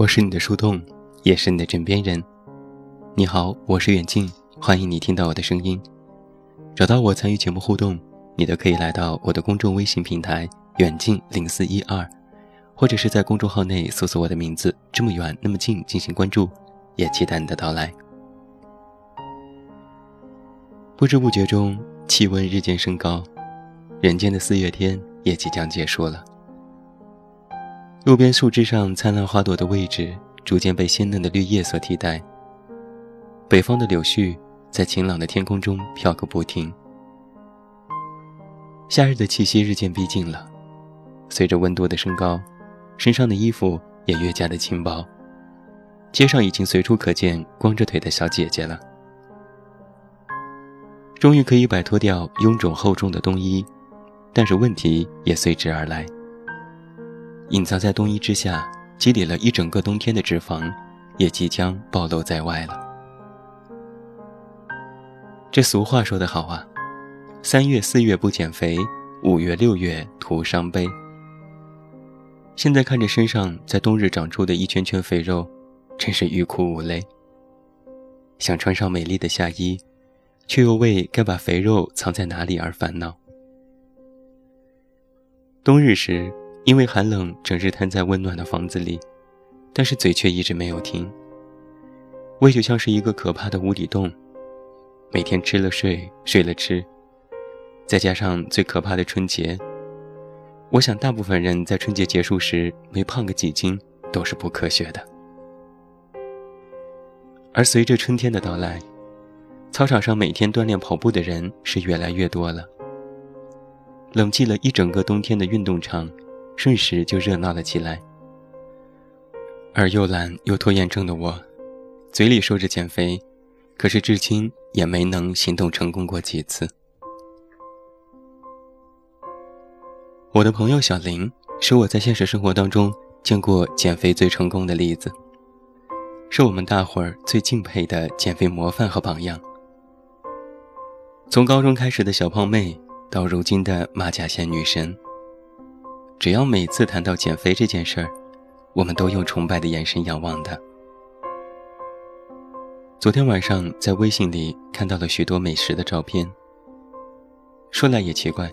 我是你的树洞，也是你的枕边人。你好，我是远近，欢迎你听到我的声音。找到我参与节目互动，你都可以来到我的公众微信平台“远近零四一二”，或者是在公众号内搜索我的名字“这么远那么近”进行关注，也期待你的到来。不知不觉中，气温日渐升高，人间的四月天也即将结束了。路边树枝上灿烂花朵的位置，逐渐被鲜嫩的绿叶所替代。北方的柳絮在晴朗的天空中飘个不停。夏日的气息日渐逼近了，随着温度的升高，身上的衣服也越加的轻薄。街上已经随处可见光着腿的小姐姐了。终于可以摆脱掉臃肿厚重的冬衣，但是问题也随之而来。隐藏在冬衣之下，积累了一整个冬天的脂肪，也即将暴露在外了。这俗话说得好啊，三月四月不减肥，五月六月徒伤悲。现在看着身上在冬日长出的一圈圈肥肉，真是欲哭无泪。想穿上美丽的夏衣，却又为该把肥肉藏在哪里而烦恼。冬日时。因为寒冷，整日瘫在温暖的房子里，但是嘴却一直没有停。胃就像是一个可怕的无底洞，每天吃了睡，睡了吃，再加上最可怕的春节，我想大部分人在春节结束时没胖个几斤都是不科学的。而随着春天的到来，操场上每天锻炼跑步的人是越来越多了。冷寂了一整个冬天的运动场。瞬时就热闹了起来，而又懒又拖延症的我，嘴里说着减肥，可是至今也没能行动成功过几次。我的朋友小林是我在现实生活当中见过减肥最成功的例子，是我们大伙儿最敬佩的减肥模范和榜样。从高中开始的小胖妹，到如今的马甲线女神。只要每次谈到减肥这件事儿，我们都用崇拜的眼神仰望他。昨天晚上在微信里看到了许多美食的照片。说来也奇怪，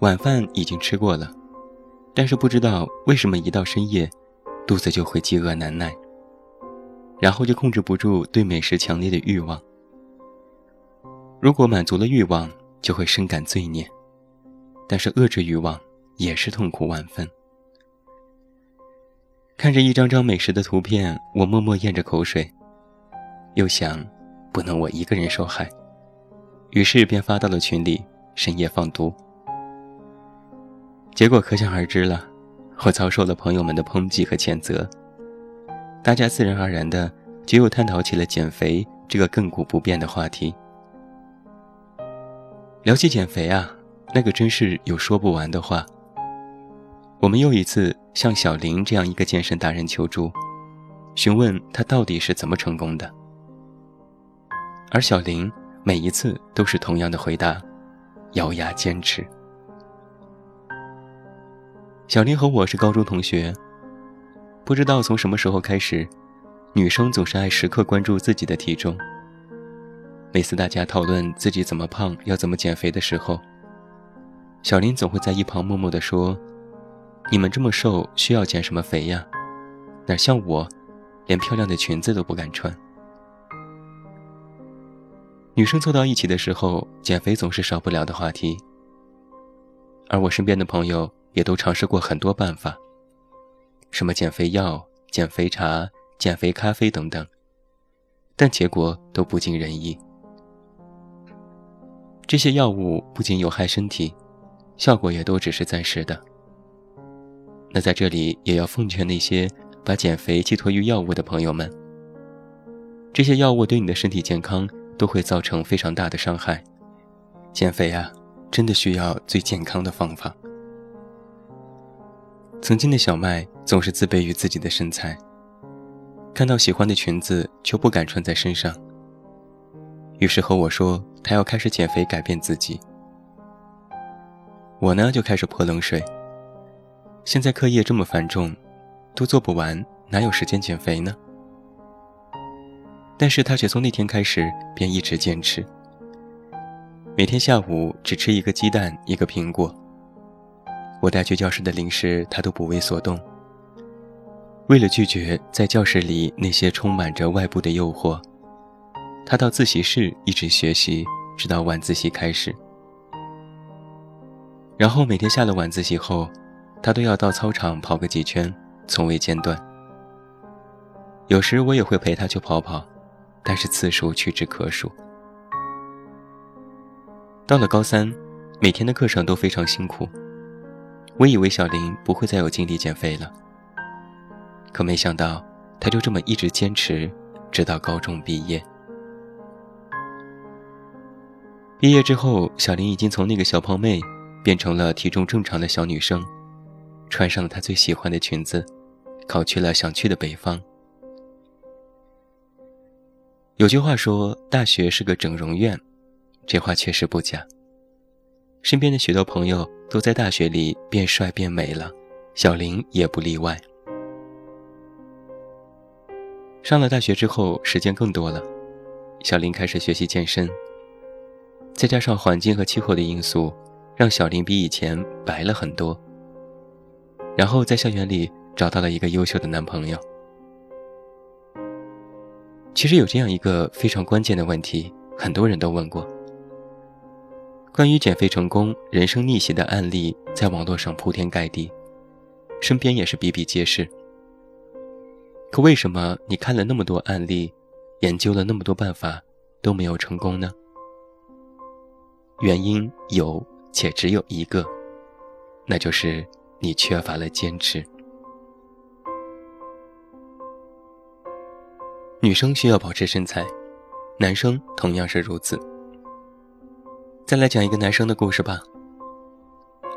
晚饭已经吃过了，但是不知道为什么一到深夜，肚子就会饥饿难耐，然后就控制不住对美食强烈的欲望。如果满足了欲望，就会深感罪孽，但是遏制欲望。也是痛苦万分。看着一张张美食的图片，我默默咽着口水，又想，不能我一个人受害，于是便发到了群里，深夜放毒。结果可想而知了，我遭受了朋友们的抨击和谴责。大家自然而然的就又探讨起了减肥这个亘古不变的话题。聊起减肥啊，那个真是有说不完的话。我们又一次向小林这样一个健身达人求助，询问他到底是怎么成功的。而小林每一次都是同样的回答：咬牙坚持。小林和我是高中同学，不知道从什么时候开始，女生总是爱时刻关注自己的体重。每次大家讨论自己怎么胖、要怎么减肥的时候，小林总会在一旁默默地说。你们这么瘦，需要减什么肥呀？哪像我，连漂亮的裙子都不敢穿。女生凑到一起的时候，减肥总是少不了的话题。而我身边的朋友也都尝试过很多办法，什么减肥药、减肥茶、减肥咖啡等等，但结果都不尽人意。这些药物不仅有害身体，效果也都只是暂时的。那在这里也要奉劝那些把减肥寄托于药物的朋友们，这些药物对你的身体健康都会造成非常大的伤害。减肥啊，真的需要最健康的方法。曾经的小麦总是自卑于自己的身材，看到喜欢的裙子就不敢穿在身上，于是和我说他要开始减肥改变自己。我呢就开始泼冷水。现在课业这么繁重，都做不完，哪有时间减肥呢？但是他却从那天开始便一直坚持，每天下午只吃一个鸡蛋一个苹果。我带去教室的零食他都不为所动。为了拒绝在教室里那些充满着外部的诱惑，他到自习室一直学习，直到晚自习开始。然后每天下了晚自习后，他都要到操场跑个几圈，从未间断。有时我也会陪他去跑跑，但是次数屈指可数。到了高三，每天的课程都非常辛苦。我以为小林不会再有精力减肥了，可没想到，他就这么一直坚持，直到高中毕业。毕业之后，小林已经从那个小胖妹。变成了体重正常的小女生，穿上了她最喜欢的裙子，考去了想去的北方。有句话说：“大学是个整容院”，这话确实不假。身边的许多朋友都在大学里变帅变美了，小林也不例外。上了大学之后，时间更多了，小林开始学习健身，再加上环境和气候的因素。让小林比以前白了很多。然后在校园里找到了一个优秀的男朋友。其实有这样一个非常关键的问题，很多人都问过。关于减肥成功、人生逆袭的案例，在网络上铺天盖地，身边也是比比皆是。可为什么你看了那么多案例，研究了那么多办法，都没有成功呢？原因有。且只有一个，那就是你缺乏了坚持。女生需要保持身材，男生同样是如此。再来讲一个男生的故事吧。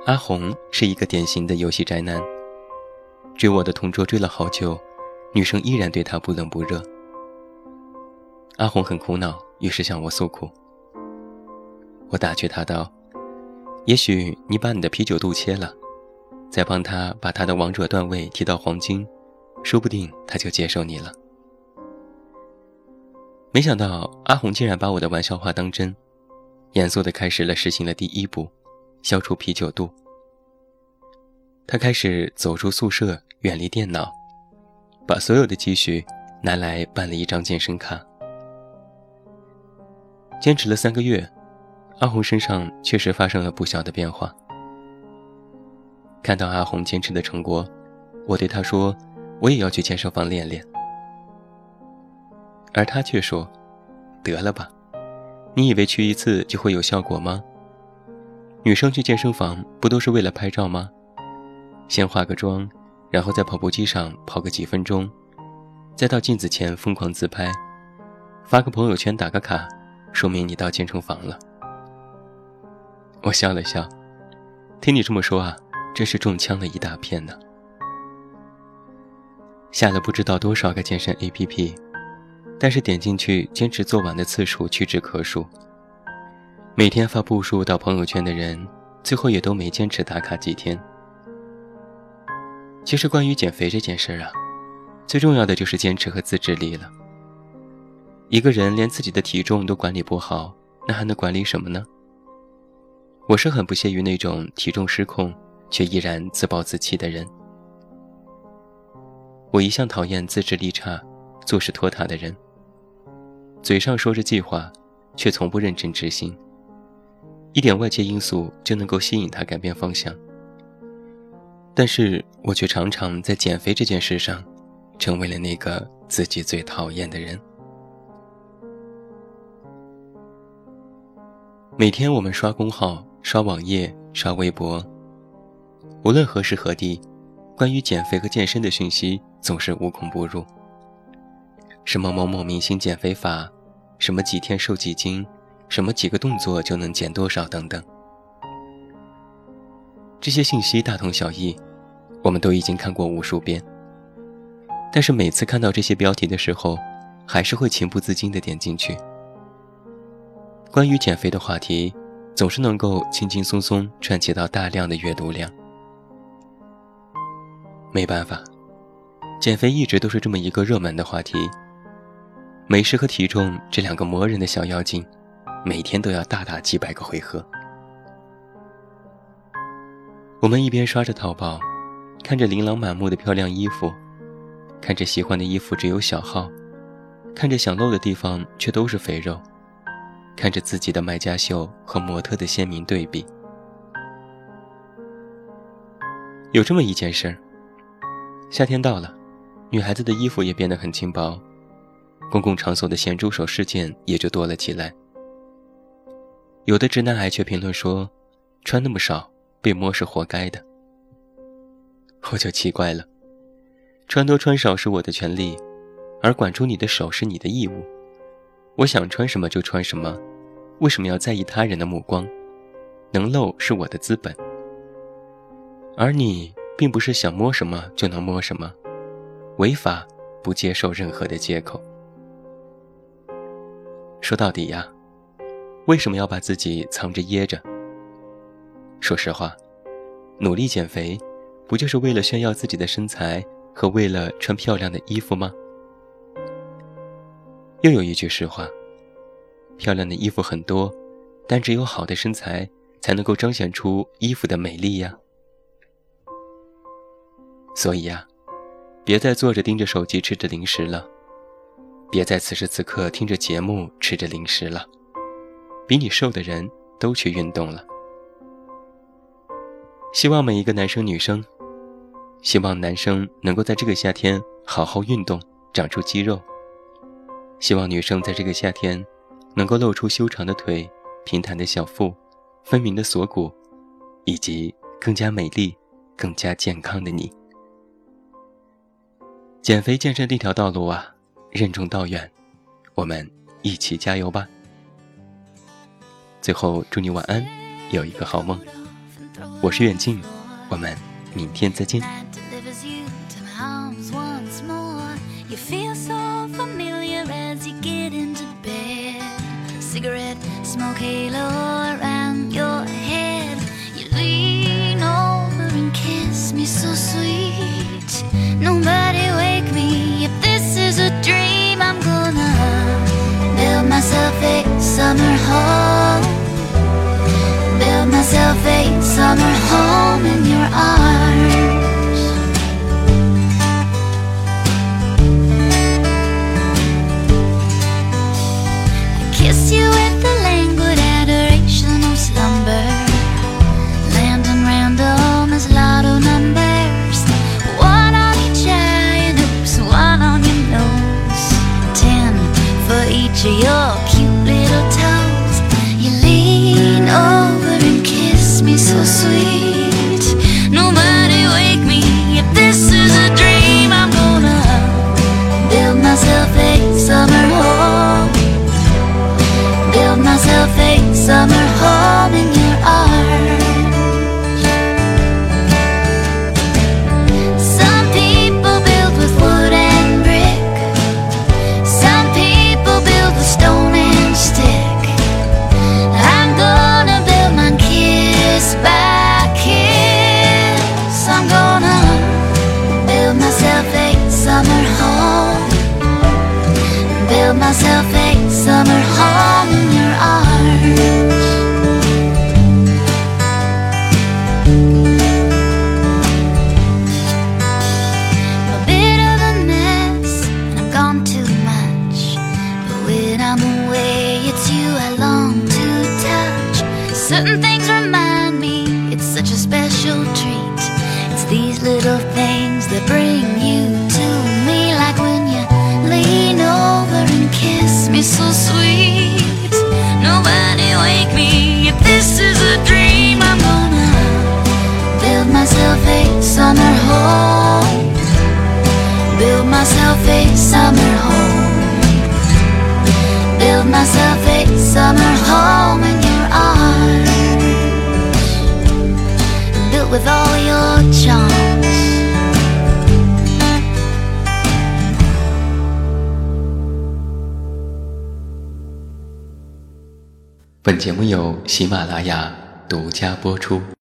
阿红是一个典型的游戏宅男，追我的同桌追了好久，女生依然对他不冷不热。阿红很苦恼，于是向我诉苦。我打趣他道。也许你把你的啤酒肚切了，再帮他把他的王者段位提到黄金，说不定他就接受你了。没想到阿红竟然把我的玩笑话当真，严肃地开始了实行了第一步，消除啤酒肚。他开始走出宿舍，远离电脑，把所有的积蓄拿来办了一张健身卡。坚持了三个月。阿红身上确实发生了不小的变化。看到阿红坚持的成果，我对他说：“我也要去健身房练练。”而他却说：“得了吧，你以为去一次就会有效果吗？女生去健身房不都是为了拍照吗？先化个妆，然后在跑步机上跑个几分钟，再到镜子前疯狂自拍，发个朋友圈打个卡，说明你到健身房了。”我笑了笑，听你这么说啊，真是中枪了一大片呢。下了不知道多少个健身 APP，但是点进去坚持做完的次数屈指可数。每天发步数到朋友圈的人，最后也都没坚持打卡几天。其实关于减肥这件事儿啊，最重要的就是坚持和自制力了。一个人连自己的体重都管理不好，那还能管理什么呢？我是很不屑于那种体重失控却依然自暴自弃的人。我一向讨厌自制力差、做事拖沓的人。嘴上说着计划，却从不认真执行。一点外界因素就能够吸引他改变方向。但是我却常常在减肥这件事上，成为了那个自己最讨厌的人。每天我们刷公号。刷网页、刷微博，无论何时何地，关于减肥和健身的讯息总是无孔不入。什么某某明星减肥法，什么几天瘦几斤，什么几个动作就能减多少等等，这些信息大同小异，我们都已经看过无数遍。但是每次看到这些标题的时候，还是会情不自禁地点进去。关于减肥的话题。总是能够轻轻松松串起到大量的阅读量。没办法，减肥一直都是这么一个热门的话题。美食和体重这两个磨人的小妖精，每天都要大打几百个回合。我们一边刷着淘宝，看着琳琅满目的漂亮衣服，看着喜欢的衣服只有小号，看着想露的地方却都是肥肉，看着自己的卖家秀和模特的鲜明对比。有这么一件事儿，夏天到了，女孩子的衣服也变得很轻薄。公共场所的咸猪手事件也就多了起来。有的直男癌却评论说：“穿那么少，被摸是活该的。”我就奇怪了，穿多穿少是我的权利，而管住你的手是你的义务。我想穿什么就穿什么，为什么要在意他人的目光？能露是我的资本，而你并不是想摸什么就能摸什么，违法不接受任何的借口。说到底呀，为什么要把自己藏着掖着？说实话，努力减肥，不就是为了炫耀自己的身材和为了穿漂亮的衣服吗？又有一句实话：漂亮的衣服很多，但只有好的身材才能够彰显出衣服的美丽呀。所以呀，别再坐着盯着手机吃着零食了。别在此时此刻听着节目吃着零食了，比你瘦的人都去运动了。希望每一个男生女生，希望男生能够在这个夏天好好运动，长出肌肉。希望女生在这个夏天，能够露出修长的腿、平坦的小腹、分明的锁骨，以及更加美丽、更加健康的你。减肥健身这条道路啊！任重道远，我们一起加油吧！最后祝你晚安，有一个好梦。我是远近，我们明天再见。Summer home in your arms. I kiss you with the languid adoration of slumber. Land and random as lotto numbers. One on each eye and one on your nose. Ten for each sweet summer home. Build myself a summer home. Build myself a summer home in your arms Built with all your charms 本节目由喜马拉雅独家播出。